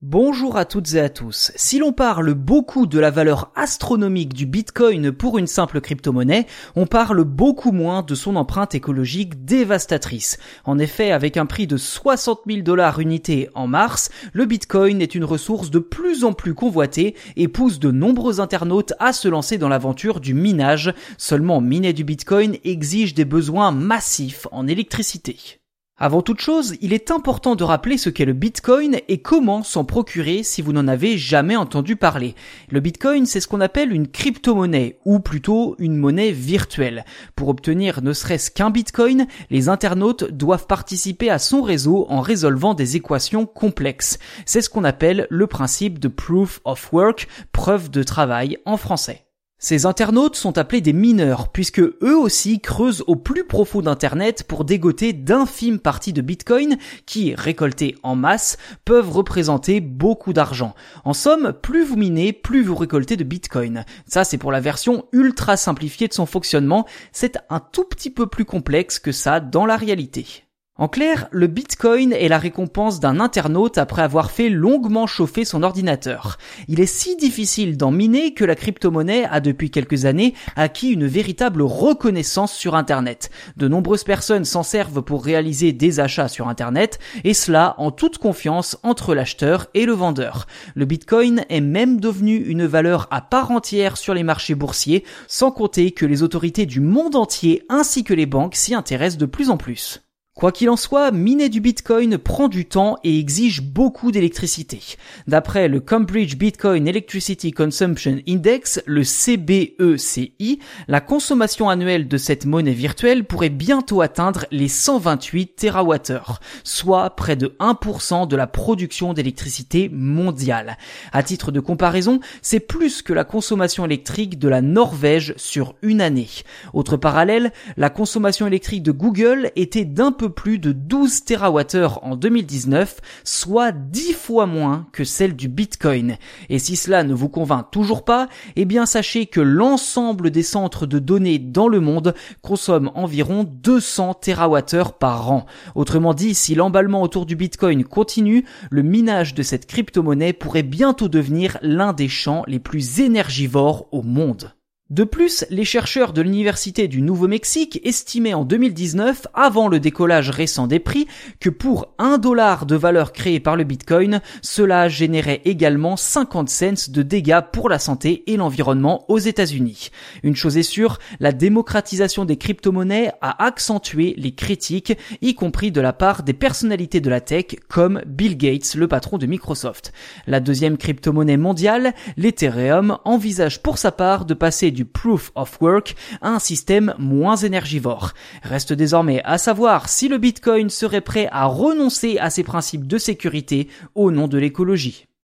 Bonjour à toutes et à tous. Si l'on parle beaucoup de la valeur astronomique du Bitcoin pour une simple crypto-monnaie, on parle beaucoup moins de son empreinte écologique dévastatrice. En effet, avec un prix de 60 000 dollars unité en mars, le Bitcoin est une ressource de plus en plus convoitée et pousse de nombreux internautes à se lancer dans l'aventure du minage. Seulement miner du Bitcoin exige des besoins massifs en électricité. Avant toute chose, il est important de rappeler ce qu'est le Bitcoin et comment s'en procurer si vous n'en avez jamais entendu parler. Le Bitcoin, c'est ce qu'on appelle une crypto-monnaie, ou plutôt une monnaie virtuelle. Pour obtenir ne serait-ce qu'un Bitcoin, les internautes doivent participer à son réseau en résolvant des équations complexes. C'est ce qu'on appelle le principe de proof of work, preuve de travail en français. Ces internautes sont appelés des mineurs puisque eux aussi creusent au plus profond d'Internet pour dégoter d'infimes parties de Bitcoin qui, récoltées en masse, peuvent représenter beaucoup d'argent. En somme, plus vous minez, plus vous récoltez de Bitcoin. Ça, c'est pour la version ultra simplifiée de son fonctionnement. C'est un tout petit peu plus complexe que ça dans la réalité. En clair, le Bitcoin est la récompense d'un internaute après avoir fait longuement chauffer son ordinateur. Il est si difficile d'en miner que la crypto-monnaie a depuis quelques années acquis une véritable reconnaissance sur Internet. De nombreuses personnes s'en servent pour réaliser des achats sur Internet, et cela en toute confiance entre l'acheteur et le vendeur. Le Bitcoin est même devenu une valeur à part entière sur les marchés boursiers, sans compter que les autorités du monde entier ainsi que les banques s'y intéressent de plus en plus. Quoi qu'il en soit, miner du Bitcoin prend du temps et exige beaucoup d'électricité. D'après le Cambridge Bitcoin Electricity Consumption Index, le CBECI, la consommation annuelle de cette monnaie virtuelle pourrait bientôt atteindre les 128 TWh, soit près de 1% de la production d'électricité mondiale. À titre de comparaison, c'est plus que la consommation électrique de la Norvège sur une année. Autre parallèle, la consommation électrique de Google était d'un peu plus de 12 TWh en 2019, soit 10 fois moins que celle du Bitcoin. Et si cela ne vous convainc toujours pas, eh bien sachez que l'ensemble des centres de données dans le monde consomment environ 200 TWh par an. Autrement dit, si l'emballement autour du Bitcoin continue, le minage de cette crypto-monnaie pourrait bientôt devenir l'un des champs les plus énergivores au monde. De plus, les chercheurs de l'Université du Nouveau-Mexique estimaient en 2019, avant le décollage récent des prix, que pour un dollar de valeur créée par le Bitcoin, cela générait également 50 cents de dégâts pour la santé et l'environnement aux États-Unis. Une chose est sûre, la démocratisation des crypto-monnaies a accentué les critiques, y compris de la part des personnalités de la tech comme Bill Gates, le patron de Microsoft. La deuxième crypto-monnaie mondiale, l'Ethereum, envisage pour sa part de passer du proof of work à un système moins énergivore. Reste désormais à savoir si le Bitcoin serait prêt à renoncer à ses principes de sécurité au nom de l'écologie.